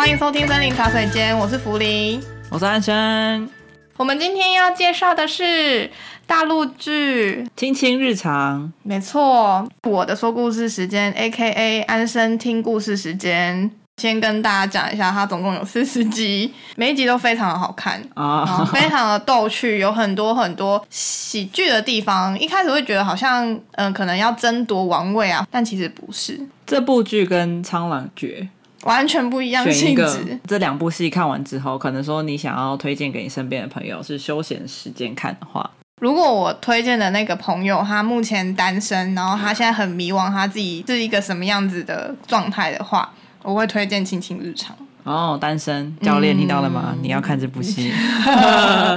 欢迎收听森林茶水间，我是福林，我是安生。我们今天要介绍的是大陆剧《亲亲日常》。没错，我的说故事时间，A.K.A. 安生听故事时间。先跟大家讲一下，它总共有四十集，每一集都非常的好看啊，非常的逗趣，有很多很多喜剧的地方。一开始会觉得好像，嗯、呃，可能要争夺王位啊，但其实不是。这部剧跟《苍兰诀》完全不一样性质。这两部戏看完之后，可能说你想要推荐给你身边的朋友是休闲时间看的话，如果我推荐的那个朋友他目前单身，然后他现在很迷惘，他自己是一个什么样子的状态的话。我会推荐《亲亲日常》哦，单身教练听到了吗？嗯、你要看这部戏。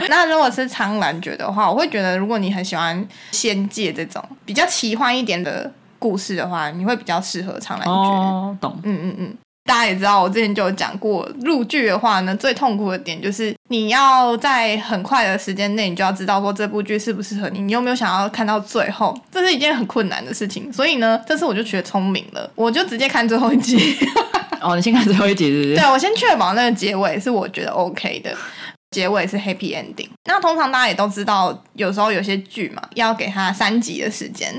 那如果是《苍兰诀》的话，我会觉得如果你很喜欢仙界这种比较奇幻一点的故事的话，你会比较适合《苍兰诀》。哦，懂。嗯嗯嗯。大家也知道，我之前就有讲过，入剧的话呢，最痛苦的点就是你要在很快的时间内，你就要知道说这部剧适不适合你，你有没有想要看到最后，这是一件很困难的事情。所以呢，这次我就学聪明了，我就直接看最后一集。哦，你先看最后一集是不是？对，我先确保那个结尾是我觉得 OK 的，结尾是 Happy Ending。那通常大家也都知道，有时候有些剧嘛，要给他三集的时间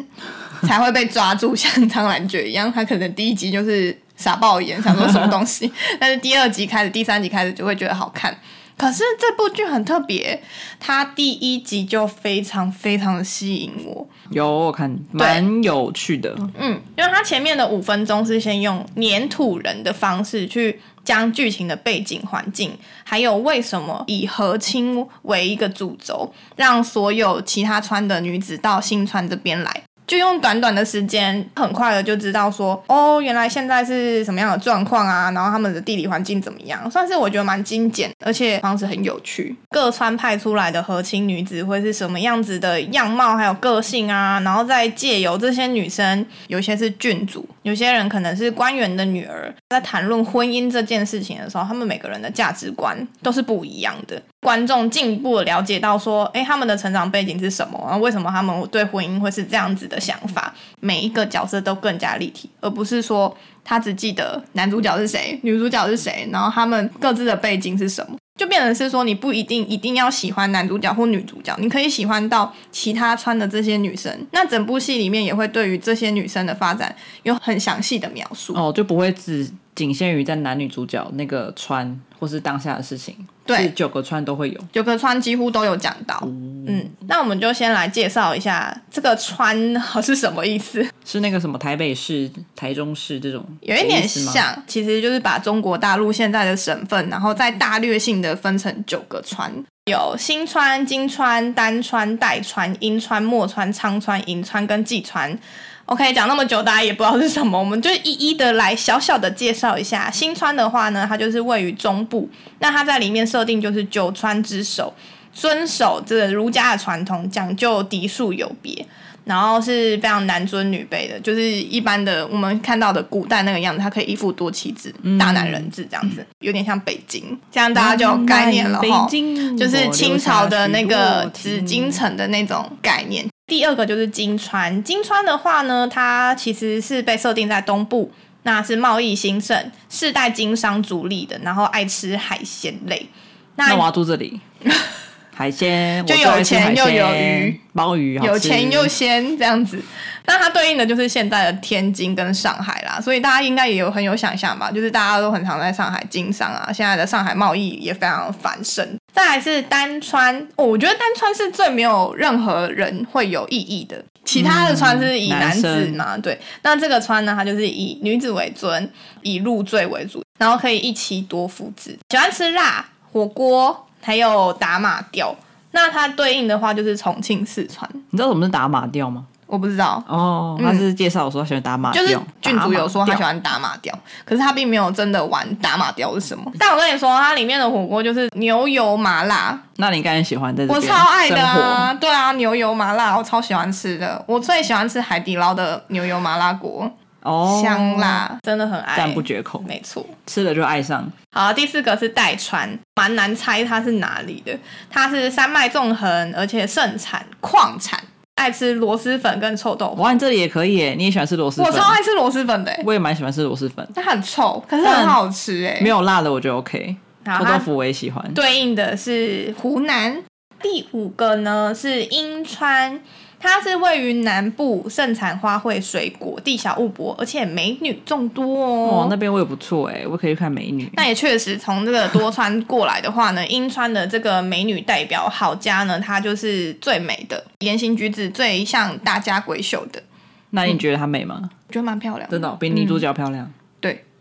才会被抓住，像《苍兰诀》一样，他可能第一集就是傻爆眼，想说 什么东西，但是第二集开始，第三集开始就会觉得好看。可是这部剧很特别，它第一集就非常非常的吸引我。有我看，蛮有趣的。嗯，因为它前面的五分钟是先用粘土人的方式去将剧情的背景环境，还有为什么以和亲为一个主轴，让所有其他川的女子到新川这边来。就用短短的时间，很快的就知道说，哦，原来现在是什么样的状况啊？然后他们的地理环境怎么样？算是我觉得蛮精简，而且方式很有趣。各川派出来的和亲女子会是什么样子的样貌，还有个性啊？然后再借由这些女生，有些是郡主，有些人可能是官员的女儿，在谈论婚姻这件事情的时候，他们每个人的价值观都是不一样的。观众进一步了解到说，哎，他们的成长背景是什么？然后为什么他们对婚姻会是这样子的的想法？每一个角色都更加立体，而不是说他只记得男主角是谁，女主角是谁，然后他们各自的背景是什么，就变成是说你不一定一定要喜欢男主角或女主角，你可以喜欢到其他穿的这些女生。那整部戏里面也会对于这些女生的发展有很详细的描述哦，就不会只仅限于在男女主角那个穿或是当下的事情。对，九个川都会有，九个川几乎都有讲到。嗯，嗯，那我们就先来介绍一下这个川是什么意思？是那个什么台北市、台中市这种，有一点像，其实就是把中国大陆现在的省份，然后再大略性的分成九个川，有新川、金川、丹川、代川、英川、墨川、仓川、银川跟济川。OK，讲那么久，大家也不知道是什么，我们就一一的来小小的介绍一下。新川的话呢，它就是位于中部，那它在里面设定就是九川之首，遵守这个儒家的传统，讲究嫡庶有别，然后是非常男尊女卑的，就是一般的我们看到的古代那个样子，他可以一夫多妻制，嗯、大男人制这样子，有点像北京，这样大家就有概念了哈。北京就是清朝的那个紫禁城的那种概念。第二个就是金川，金川的话呢，它其实是被设定在东部，那是贸易兴盛，世代经商逐利的，然后爱吃海鲜类。那，那我要住这里，海鲜就有钱又有鱼，鲍鱼有钱又鲜这样子。那它对应的就是现在的天津跟上海啦，所以大家应该也有很有想象吧，就是大家都很常在上海经商啊，现在的上海贸易也非常繁盛。再来是单川，哦，我觉得单川是最没有任何人会有异议的，其他的川是以男子嘛，嗯、对，那这个川呢，它就是以女子为尊，以入赘为主，然后可以一妻多夫制，喜欢吃辣火锅，还有打马吊，那它对应的话就是重庆四川，你知道什么是打马吊吗？我不知道哦，他是介绍说他喜欢打马吊，就是郡主有说他喜欢打马吊，可是他并没有真的玩打马吊是什么。但我跟你说，它里面的火锅就是牛油麻辣。那你应该很喜欢在这边，我超爱的啊！对啊，牛油麻辣我超喜欢吃的，我最喜欢吃海底捞的牛油麻辣锅哦，香辣真的很爱，赞不绝口。没错，吃了就爱上。好，第四个是代川，蛮难猜它是哪里的，它是山脉纵横，而且盛产矿产。爱吃螺蛳粉跟臭豆腐。哇，你这里也可以耶，你也喜欢吃螺蛳粉？我超爱吃螺蛳粉的，我也蛮喜欢吃螺蛳粉。它很臭，可是很好吃哎。没有辣的我觉得 OK。臭豆腐我也喜欢。对应的是湖南。第五个呢是英川。它是位于南部，盛产花卉、水果、地小物博，而且美女众多哦。哦，那边我也不错哎，我可以去看美女。那也确实，从这个多川过来的话呢，英川的这个美女代表好佳呢，她就是最美的，言行举止最像大家闺秀的。那你觉得她美吗？嗯、觉得蛮漂亮的，真的、哦、比女主角漂亮。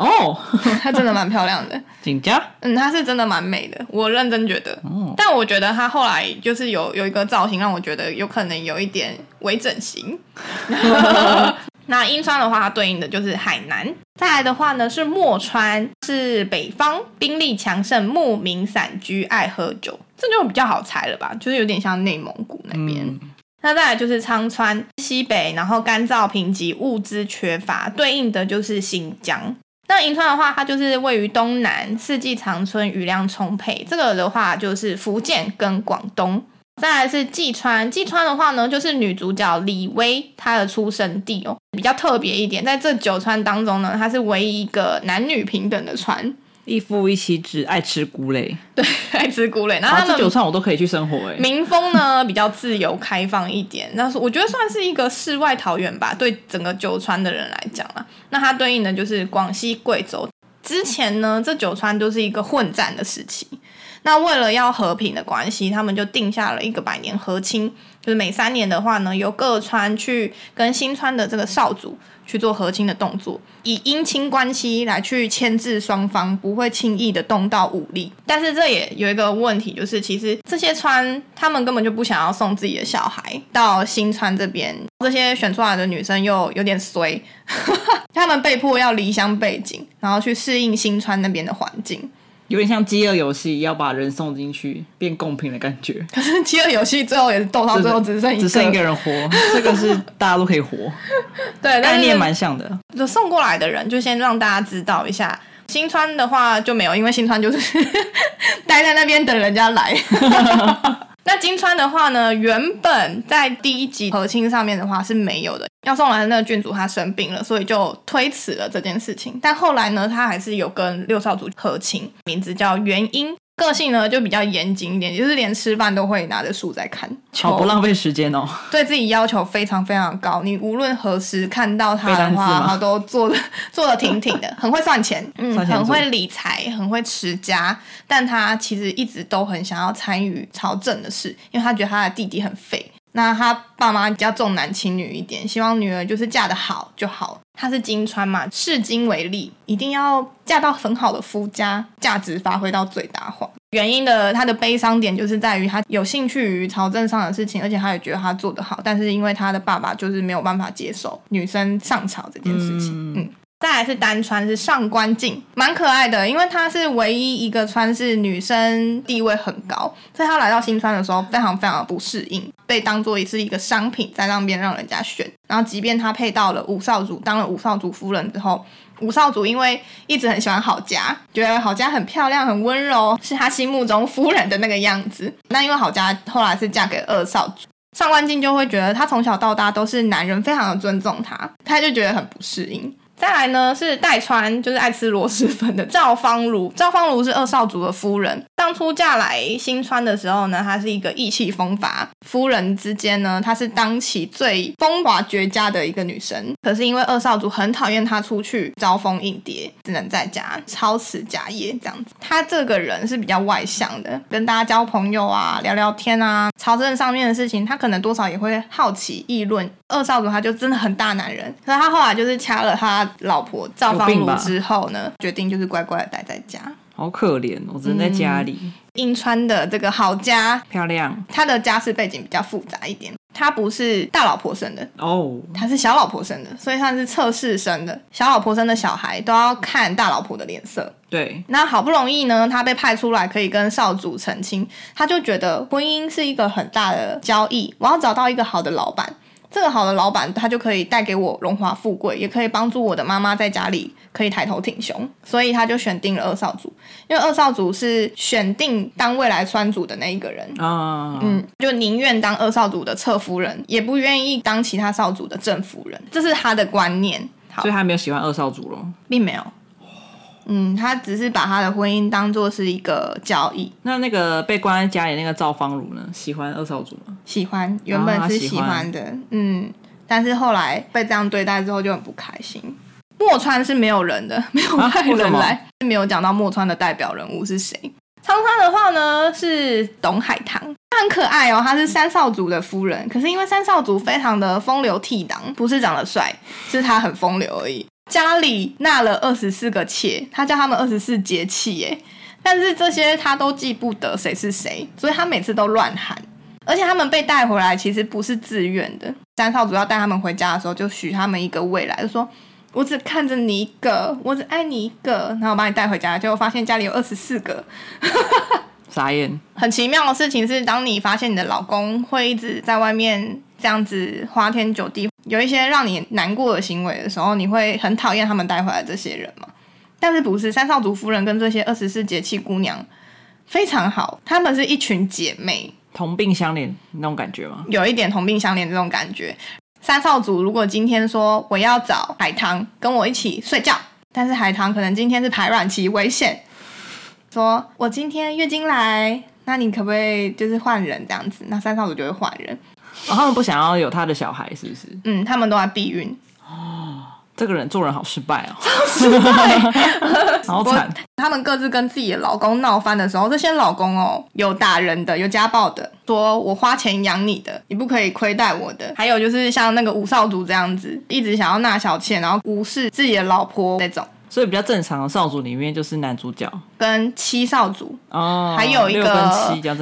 哦，她真的蛮漂亮的，紧张。嗯，她是真的蛮美的，我认真觉得。哦，但我觉得她后来就是有有一个造型，让我觉得有可能有一点微整形。那英川的话，它对应的就是海南。再来的话呢，是墨川，是北方，兵力强盛，牧民散居，爱喝酒，这就比较好猜了吧？就是有点像内蒙古那边。嗯那再来就是仓川，西北，然后干燥贫瘠，物资缺乏，对应的就是新疆。那银川的话，它就是位于东南，四季常春，雨量充沛。这个的话就是福建跟广东。再来是济川，济川的话呢，就是女主角李薇她的出生地哦，比较特别一点。在这九川当中呢，它是唯一一个男女平等的川。一夫一妻制，爱吃菇类，对，爱吃菇类。然后这九川我都可以去生活哎。民风呢比较自由开放一点，那是我觉得算是一个世外桃源吧，对整个九川的人来讲啦。那它对应的就是广西贵州。之前呢，这九川都是一个混战的时期。那为了要和平的关系，他们就定下了一个百年和亲，就是每三年的话呢，由各川去跟新川的这个少主。去做和亲的动作，以姻亲关系来去牵制双方，不会轻易的动到武力。但是这也有一个问题，就是其实这些川他们根本就不想要送自己的小孩到新川这边，这些选出来的女生又有点衰，他们被迫要离乡背井，然后去适应新川那边的环境。有点像饥饿游戏，要把人送进去变贡品的感觉。可是饥饿游戏最后也是斗到最后只剩只剩一个人活，这个是大家都可以活。对，概念蛮像的。就送过来的人，就先让大家知道一下。新川的话就没有，因为新川就是 待在那边等人家来。那金川的话呢，原本在第一集和亲上面的话是没有的，要送来的那个郡主她生病了，所以就推迟了这件事情。但后来呢，他还是有跟六少主和亲，名字叫元英。个性呢就比较严谨一点，就是连吃饭都会拿着书在看，好不浪费时间哦。对自己要求非常非常高，你无论何时看到他的话，他都做的做的挺挺的，很会算钱，嗯，很会理财，很会持家。但他其实一直都很想要参与朝政的事，因为他觉得他的弟弟很废。那他爸妈比较重男轻女一点，希望女儿就是嫁得好就好。他是金川嘛，视金为利，一定要嫁到很好的夫家，价值发挥到最大化。原因的他的悲伤点就是在于他有兴趣于朝政上的事情，而且他也觉得他做得好，但是因为他的爸爸就是没有办法接受女生上朝这件事情，嗯。嗯再来是单川，是上官静，蛮可爱的，因为她是唯一一个川是女生地位很高，所以她来到新川的时候非常非常的不适应，被当做是一个商品在那边让人家选。然后即便他配到了五少主，当了五少主夫人之后，五少主因为一直很喜欢郝佳，觉得郝佳很漂亮、很温柔，是他心目中夫人的那个样子。那因为郝佳后来是嫁给二少主，上官静就会觉得她从小到大都是男人非常的尊重她，她就觉得很不适应。再来呢是代川，就是爱吃螺蛳粉的赵芳如。赵芳如是二少主的夫人，当初嫁来新川的时候呢，她是一个意气风发。夫人之间呢，她是当起最风华绝佳的一个女生。可是因为二少主很讨厌她出去招蜂引蝶，只能在家操持家业这样子。她这个人是比较外向的，跟大家交朋友啊，聊聊天啊，朝政上面的事情，她可能多少也会好奇议论。二少主他就真的很大男人，可是他后来就是掐了他老婆赵芳如之后呢，决定就是乖乖的待在家。好可怜，我只能在家里。英、嗯、川的这个好家漂亮，他的家世背景比较复杂一点，他不是大老婆生的哦，他是小老婆生的，所以他是侧室生的。小老婆生的小孩都要看大老婆的脸色。对，那好不容易呢，他被派出来可以跟少主成亲，他就觉得婚姻是一个很大的交易，我要找到一个好的老板。这个好的老板，他就可以带给我荣华富贵，也可以帮助我的妈妈在家里可以抬头挺胸，所以他就选定了二少主，因为二少主是选定当未来川主的那一个人啊，嗯，就宁愿当二少主的侧夫人，也不愿意当其他少主的正夫人，这是他的观念。好，所以他没有喜欢二少主咯，并没有。嗯，他只是把他的婚姻当做是一个交易。那那个被关在家里那个赵芳如呢？喜欢二少主吗？喜欢，原本是喜欢的。啊、嗯，但是后来被这样对待之后就很不开心。墨川是没有人的，没有派人来，啊、没有讲到墨川的代表人物是谁。苍川的话呢是董海棠，她很可爱哦，她是三少主的夫人。可是因为三少主非常的风流倜傥，不是长得帅，是他很风流而已。家里纳了二十四个妾，他叫他们二十四节气耶，但是这些他都记不得谁是谁，所以他每次都乱喊。而且他们被带回来其实不是自愿的，三少主要带他们回家的时候就许他们一个未来，就说我只看着你一个，我只爱你一个，然后我把你带回家，结果发现家里有二十四个，傻眼。很奇妙的事情是，当你发现你的老公会一直在外面这样子花天酒地。有一些让你难过的行为的时候，你会很讨厌他们带回来这些人吗？但是不是三少主夫人跟这些二十四节气姑娘非常好，她们是一群姐妹，同病相怜那种感觉吗？有一点同病相怜这种感觉。三少主如果今天说我要找海棠跟我一起睡觉，但是海棠可能今天是排卵期危险，说我今天月经来，那你可不可以就是换人这样子？那三少主就会换人。哦，他们不想要有他的小孩，是不是？嗯，他们都在避孕。哦，这个人做人好失败哦，失败，好惨。他们各自跟自己的老公闹翻的时候，这些老公哦，有打人的，有家暴的，说我花钱养你的，你不可以亏待我的。还有就是像那个五少主这样子，一直想要纳小妾，然后无视自己的老婆那种。所以比较正常的少主里面就是男主角跟七少主哦，还有一个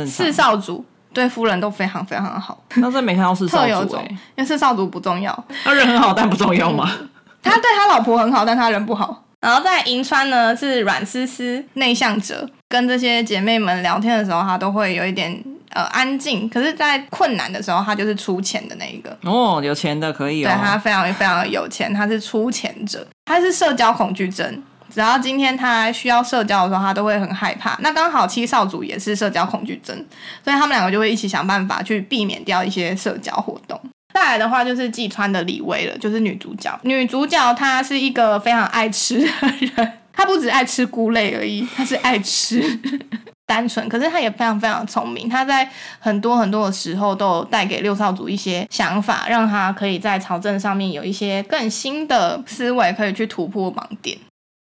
四少主。对夫人都非常非常的好，那是没看到是少主，因为是少主不重要，他人很好，但不重要吗？他对他老婆很好，但他人不好。然后在银川呢，是阮丝丝内向者，跟这些姐妹们聊天的时候，他都会有一点呃安静。可是，在困难的时候，他就是出钱的那一个。哦，有钱的可以哦。对，他非常非常的有钱，他是出钱者，他是社交恐惧症。只要今天他需要社交的时候，他都会很害怕。那刚好七少主也是社交恐惧症，所以他们两个就会一起想办法去避免掉一些社交活动。再来的话就是季川的李薇了，就是女主角。女主角她是一个非常爱吃的人，她不只爱吃菇类而已，她是爱吃，单纯。可是她也非常非常聪明，她在很多很多的时候都带给六少主一些想法，让他可以在朝政上面有一些更新的思维，可以去突破盲点。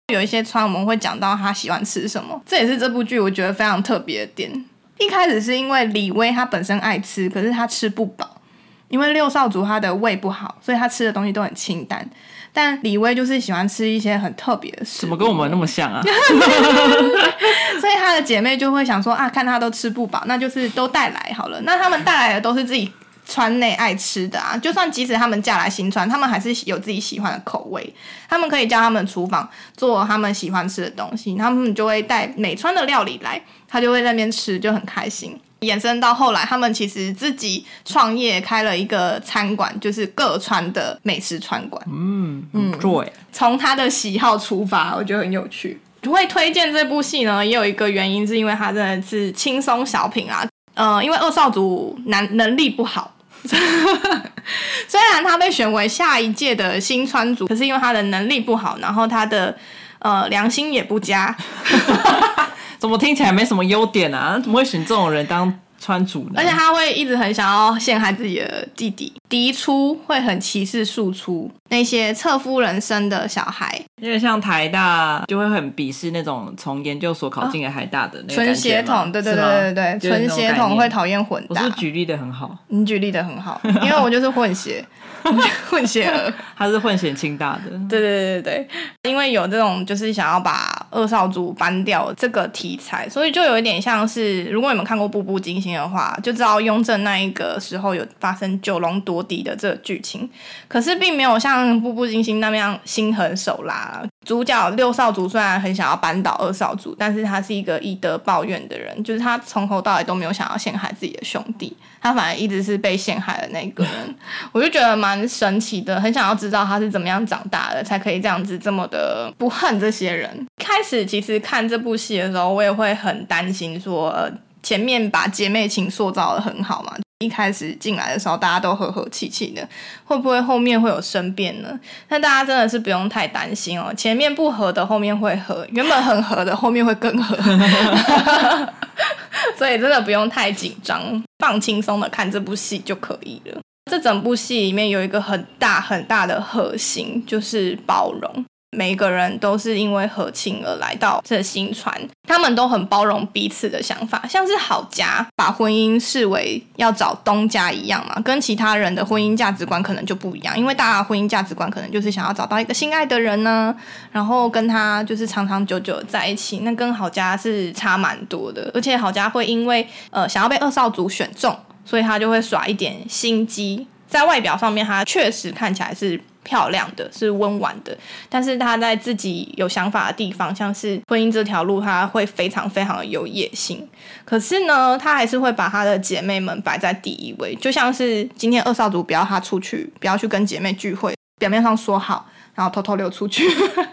有一些穿我们会讲到他喜欢吃什么，这也是这部剧我觉得非常特别的点。一开始是因为李薇她本身爱吃，可是她吃不饱，因为六少主他的胃不好，所以他吃的东西都很清淡。但李薇就是喜欢吃一些很特别的食物，怎么跟我们那么像啊？所以他的姐妹就会想说啊，看他都吃不饱，那就是都带来好了。那他们带来的都是自己。川内爱吃的啊，就算即使他们嫁来新川，他们还是有自己喜欢的口味。他们可以叫他们厨房做他们喜欢吃的东西，他们就会带美川的料理来，他就会在那边吃，就很开心。延伸到后来，他们其实自己创业开了一个餐馆，就是各川的美食餐馆。嗯嗯，对。从他的喜好出发，我觉得很有趣。会推荐这部戏呢，也有一个原因，是因为他真的是轻松小品啊。呃，因为二少主男能力不好。虽然他被选为下一届的新川主，可是因为他的能力不好，然后他的呃良心也不佳，怎么听起来没什么优点啊？怎么会选这种人当？川主，而且他会一直很想要陷害自己的弟弟，嫡出会很歧视庶出那些侧夫人生的小孩，因为像台大就会很鄙视那种从研究所考进来台大的那纯血统，对对对对对，纯血统会讨厌混搭。我是举例的很好，你举例的很好，因为我就是混血，混血儿，他是混血清大的，对对对对对，因为有这种就是想要把。二少主搬掉这个题材，所以就有一点像是，如果你们看过《步步惊心》的话，就知道雍正那一个时候有发生九龙夺嫡的这个剧情，可是并没有像《步步惊心》那样心狠手辣。主角六少主虽然很想要扳倒二少主，但是他是一个以德报怨的人，就是他从头到尾都没有想要陷害自己的兄弟，他反而一直是被陷害的那个人。我就觉得蛮神奇的，很想要知道他是怎么样长大的，才可以这样子这么的不恨这些人。开始其实看这部戏的时候，我也会很担心说，前面把姐妹情塑造得很好嘛。一开始进来的时候，大家都和和气气的，会不会后面会有生变呢？那大家真的是不用太担心哦，前面不和的后面会和，原本很和的后面会更和，所以真的不用太紧张，放轻松的看这部戏就可以了。这整部戏里面有一个很大很大的核心，就是包容。每一个人都是因为和亲而来到这新川，他们都很包容彼此的想法，像是郝家把婚姻视为要找东家一样嘛，跟其他人的婚姻价值观可能就不一样，因为大家婚姻价值观可能就是想要找到一个心爱的人呢，然后跟他就是长长久久在一起，那跟郝家是差蛮多的，而且郝家会因为呃想要被二少主选中，所以他就会耍一点心机，在外表上面他确实看起来是。漂亮的是温婉的，但是他在自己有想法的地方，像是婚姻这条路，他会非常非常的有野心。可是呢，他还是会把他的姐妹们摆在第一位，就像是今天二少主不要他出去，不要去跟姐妹聚会，表面上说好，然后偷偷溜出去。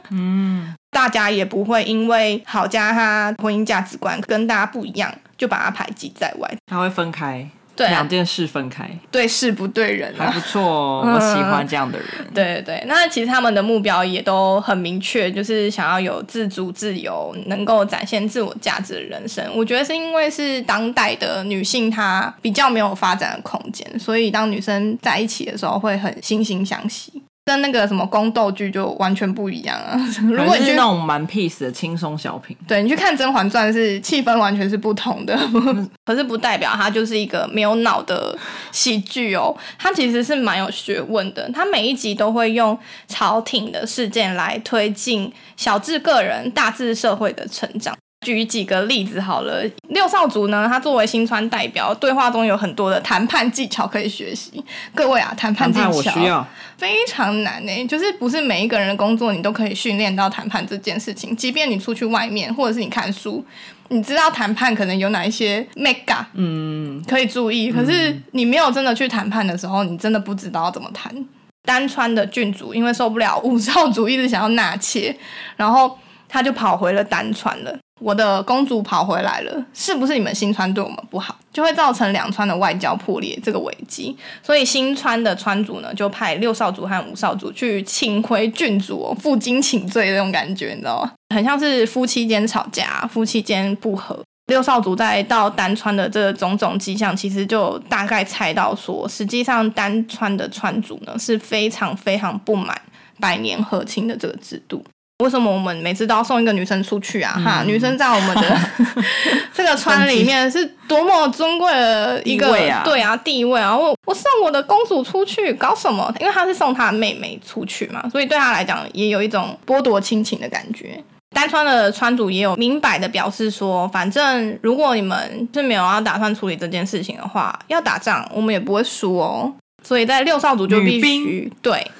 嗯，大家也不会因为郝家他婚姻价值观跟大家不一样，就把他排挤在外。他会分开。对、啊，两件事分开，对事不对人、啊，还不错、哦嗯，我喜欢这样的人。对对对，那其实他们的目标也都很明确，就是想要有自主、自由，能够展现自我价值的人生。我觉得是因为是当代的女性，她比较没有发展的空间，所以当女生在一起的时候，会很惺惺相惜。跟那个什么宫斗剧就完全不一样啊！如果你是那种蛮 peace 的轻松小品，对，你去看《甄嬛传》是气氛完全是不同的，可是不代表它就是一个没有脑的喜剧哦。它其实是蛮有学问的，它每一集都会用朝廷的事件来推进小至个人、大至社会的成长。举几个例子好了，六少主呢，他作为新川代表，对话中有很多的谈判技巧可以学习。各位啊，谈判技巧非常难呢，就是不是每一个人的工作你都可以训练到谈判这件事情。即便你出去外面，或者是你看书，你知道谈判可能有哪一些 mega，嗯，可以注意。可是你没有真的去谈判的时候，你真的不知道要怎么谈。单川的郡主因为受不了五少主一直想要纳妾，然后他就跑回了单川了。我的公主跑回来了，是不是你们新川对我们不好，就会造成两川的外交破裂这个危机？所以新川的川主呢，就派六少主和五少主去请回郡主，负荆请罪那种感觉，你知道吗？很像是夫妻间吵架，夫妻间不和。六少主在到丹川的这种种迹象，其实就大概猜到说，实际上丹川的川主呢是非常非常不满百年和亲的这个制度。为什么我们每次都要送一个女生出去啊？嗯、哈，女生在我们的 这个村里面是多么尊贵的一个对啊，地位啊！我我送我的公主出去搞什么？因为她是送她的妹妹出去嘛，所以对她来讲也有一种剥夺亲情的感觉。单川的川主也有明摆的表示说，反正如果你们是没有要打算处理这件事情的话，要打仗我们也不会输哦。所以在六少主就必须对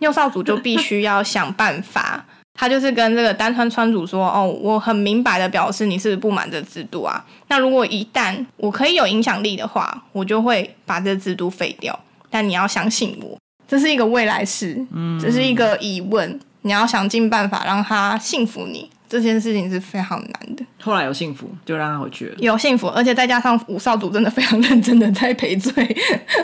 六少主就必须要想办法。他就是跟这个丹川川主说：“哦，我很明白的表示你是不，是不满这制度啊。那如果一旦我可以有影响力的话，我就会把这制度废掉。但你要相信我，这是一个未来式，嗯，这是一个疑问，你要想尽办法让他信服你。这件事情是非常难的。后来有幸福，就让他回去了。有幸福，而且再加上五少主真的非常认真的在赔罪。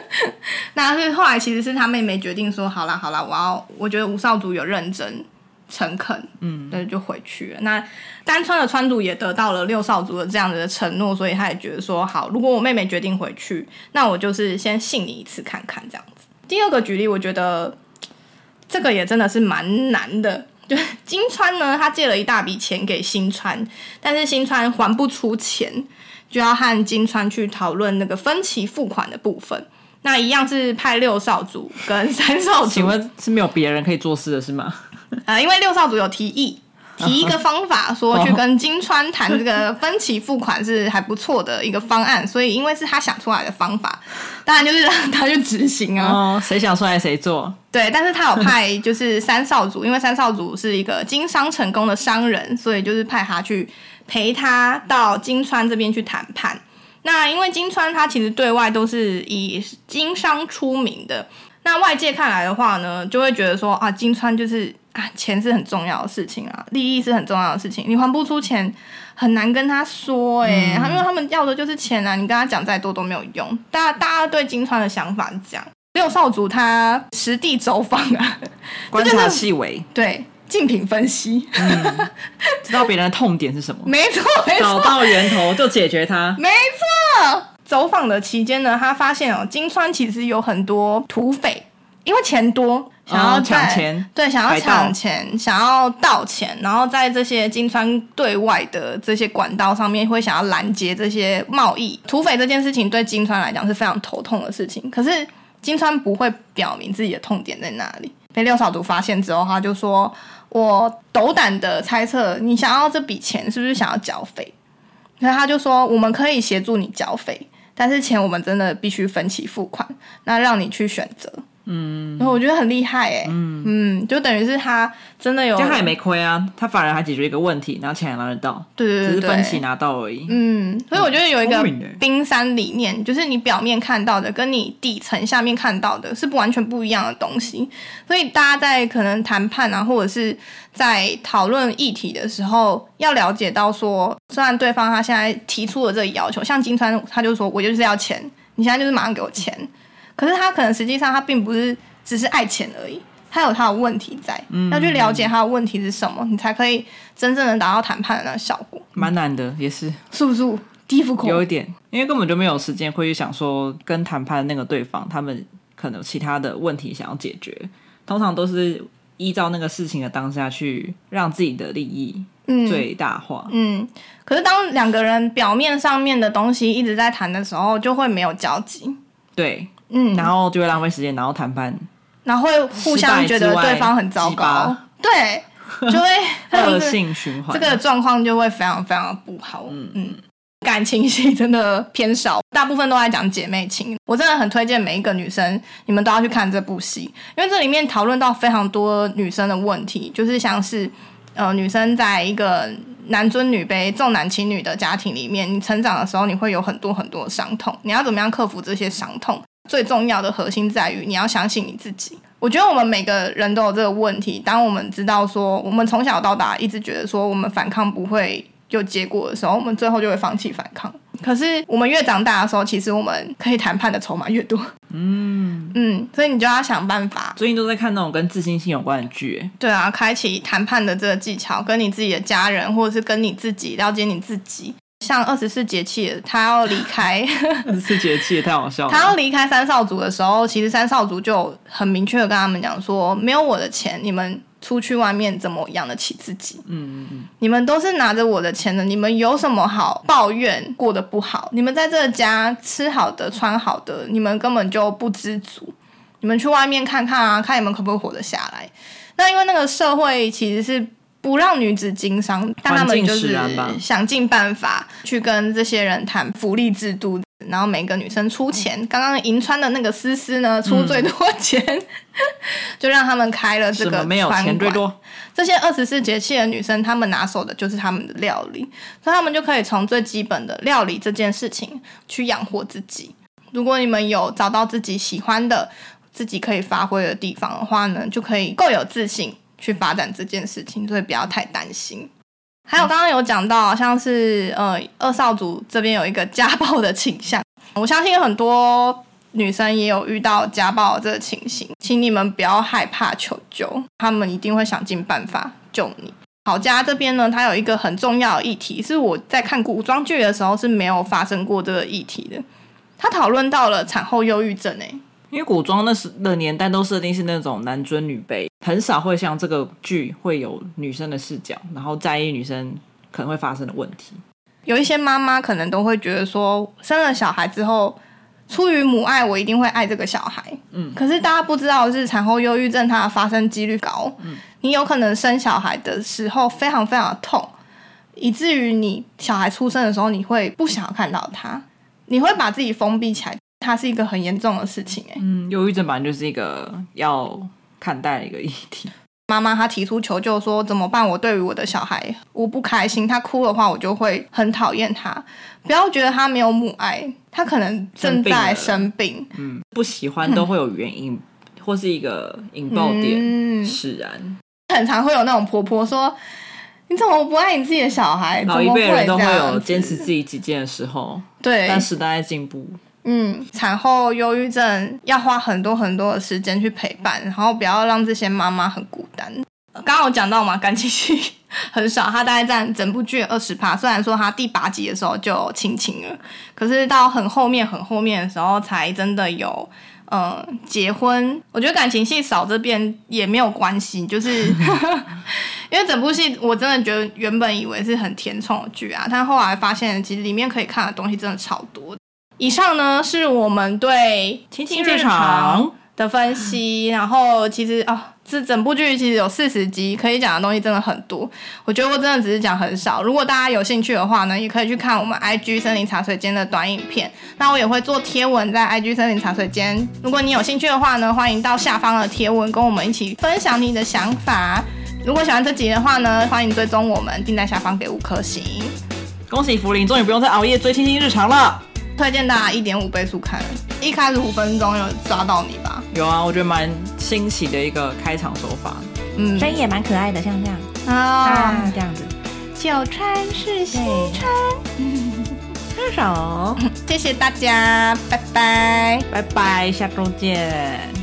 那是后来其实是他妹妹决定说：好啦好啦，我要，我觉得五少主有认真。”诚恳，嗯，对，就回去了。那单川的川主也得到了六少主的这样子的承诺，所以他也觉得说，好，如果我妹妹决定回去，那我就是先信你一次看看这样子。第二个举例，我觉得这个也真的是蛮难的。就金川呢，他借了一大笔钱给新川，但是新川还不出钱，就要和金川去讨论那个分期付款的部分。那一样是派六少主跟三少主，请问是没有别人可以做事的是吗？呃，因为六少主有提议，提一个方法，说去跟金川谈这个分期付款是还不错的一个方案。所以因为是他想出来的方法，当然就是让他去执行啊。哦，谁想出来谁做。对，但是他有派就是三少主，因为三少主是一个经商成功的商人，所以就是派他去陪他到金川这边去谈判。那因为金川他其实对外都是以经商出名的，那外界看来的话呢，就会觉得说啊，金川就是啊，钱是很重要的事情啊，利益是很重要的事情，你还不出钱，很难跟他说哎、欸，嗯、因为他们要的就是钱啊，你跟他讲再多都没有用。大家大家对金川的想法是这样，六少主他实地走访啊，观察细微，对。竞品分析，嗯，知道别人的痛点是什么？没错，没错，找到源头就解决它。没错，走访的期间呢，他发现哦，金川其实有很多土匪，因为钱多，想要抢、哦、钱，对，想要抢钱，想要盗钱，然后在这些金川对外的这些管道上面，会想要拦截这些贸易。土匪这件事情对金川来讲是非常头痛的事情，可是金川不会表明自己的痛点在哪里。被六少主发现之后，他就说。我斗胆的猜测，你想要这笔钱是不是想要缴费？那他就说，我们可以协助你缴费，但是钱我们真的必须分期付款，那让你去选择。嗯，然后我觉得很厉害哎，嗯嗯，就等于是他真的有，这样他也没亏啊，他反而还解决一个问题，然后钱也拿得到，对对对，只是分期拿到而已。嗯，所以我觉得有一个冰山理念，就是你表面看到的跟你底层下面看到的是不完全不一样的东西，所以大家在可能谈判啊，或者是在讨论议题的时候，要了解到说，虽然对方他现在提出了这个要求，像金川他就说我就是要钱，你现在就是马上给我钱。可是他可能实际上他并不是只是爱钱而已，他有他的问题在，嗯、要去了解他的问题是什么，你才可以真正的达到谈判的那个效果。蛮难的，也是，是不是？低负有一点，因为根本就没有时间会去想说跟谈判的那个对方，他们可能有其他的问题想要解决，通常都是依照那个事情的当下去让自己的利益最大化。嗯，嗯，可是当两个人表面上面的东西一直在谈的时候，就会没有交集。对。嗯，然后就会浪费时间，然后谈判，然后会互相觉得对方很糟糕，对，就会 恶性循环，这个状况就会非常非常的不好。嗯。嗯，感情戏真的偏少，大部分都在讲姐妹情。我真的很推荐每一个女生，你们都要去看这部戏，因为这里面讨论到非常多女生的问题，就是像是呃，女生在一个男尊女卑、重男轻女的家庭里面，你成长的时候，你会有很多很多的伤痛，你要怎么样克服这些伤痛？最重要的核心在于你要相信你自己。我觉得我们每个人都有这个问题。当我们知道说，我们从小到大一直觉得说，我们反抗不会有结果的时候，我们最后就会放弃反抗。可是我们越长大的时候，其实我们可以谈判的筹码越多。嗯嗯，所以你就要想办法。最近都在看那种跟自信心有关的剧。对啊，开启谈判的这个技巧，跟你自己的家人，或者是跟你自己了解你自己。像二十四节气，他要离开。二十四节气也太好笑了。他要离开三少族的时候，其实三少族就很明确的跟他们讲说：“没有我的钱，你们出去外面怎么养得起自己？嗯嗯嗯，你们都是拿着我的钱的，你们有什么好抱怨过得不好？你们在这个家吃好的穿好的，你们根本就不知足。你们去外面看看啊，看你们可不可以活得下来？那因为那个社会其实是。”不让女子经商，但他们就是想尽办法去跟这些人谈福利制度，然后每个女生出钱。刚刚银川的那个思思呢，出最多钱，嗯、就让他们开了这个没有钱最多。这些二十四节气的女生，她们拿手的就是他们的料理，所以他们就可以从最基本的料理这件事情去养活自己。如果你们有找到自己喜欢的、自己可以发挥的地方的话呢，就可以够有自信。去发展这件事情，所以不要太担心。还有刚刚有讲到，像是呃二少主这边有一个家暴的倾向，我相信很多女生也有遇到家暴这个情形，请你们不要害怕求救，他们一定会想尽办法救你。好家这边呢，它有一个很重要的议题，是我在看古装剧的时候是没有发生过这个议题的，他讨论到了产后忧郁症诶。因为古装那时的年代都设定是那种男尊女卑，很少会像这个剧会有女生的视角，然后在意女生可能会发生的问题。有一些妈妈可能都会觉得说，生了小孩之后出于母爱，我一定会爱这个小孩。嗯，可是大家不知道的是产后忧郁症它的发生几率高。嗯，你有可能生小孩的时候非常非常的痛，以至于你小孩出生的时候，你会不想要看到他，你会把自己封闭起来。它是一个很严重的事情，哎，嗯，忧郁症本来就是一个要看待的一个议题。妈妈她提出求救说怎么办？我对于我的小孩我不开心，他哭的话我就会很讨厌他。不要觉得他没有母爱，他可能正在生病。生病嗯，不喜欢都会有原因，嗯、或是一个引爆点使然。很常会有那种婆婆说：“你怎么不爱你自己的小孩？”老一辈人都会有坚持自己己见的时候。对，但时代在进步。嗯，产后忧郁症要花很多很多的时间去陪伴，然后不要让这些妈妈很孤单。刚刚有讲到嘛，感情戏很少，他大概占整部剧二十趴。虽然说他第八集的时候就亲亲了，可是到很后面很后面的时候才真的有嗯结婚。我觉得感情戏少这边也没有关系，就是 因为整部戏我真的觉得原本以为是很甜宠的剧啊，但后来发现其实里面可以看的东西真的超多。以上呢是我们对《卿卿日常》的分析，然后其实啊、哦，这整部剧其实有四十集，可以讲的东西真的很多。我觉得我真的只是讲很少。如果大家有兴趣的话呢，也可以去看我们 IG 森林茶水间的短影片。那我也会做贴文在 IG 森林茶水间。如果你有兴趣的话呢，欢迎到下方的贴文跟我们一起分享你的想法。如果喜欢这集的话呢，欢迎追踪我们，并在下方给五颗星。恭喜福林，终于不用再熬夜追《卿卿日常》了。推荐大家一点五倍速看，一开始五分钟有抓到你吧？有啊，我觉得蛮新奇的一个开场手法，嗯，声音也蛮可爱的，像这样。啊，啊，这样子。九川是西川，分手，谢谢大家，拜拜，拜拜，下周见。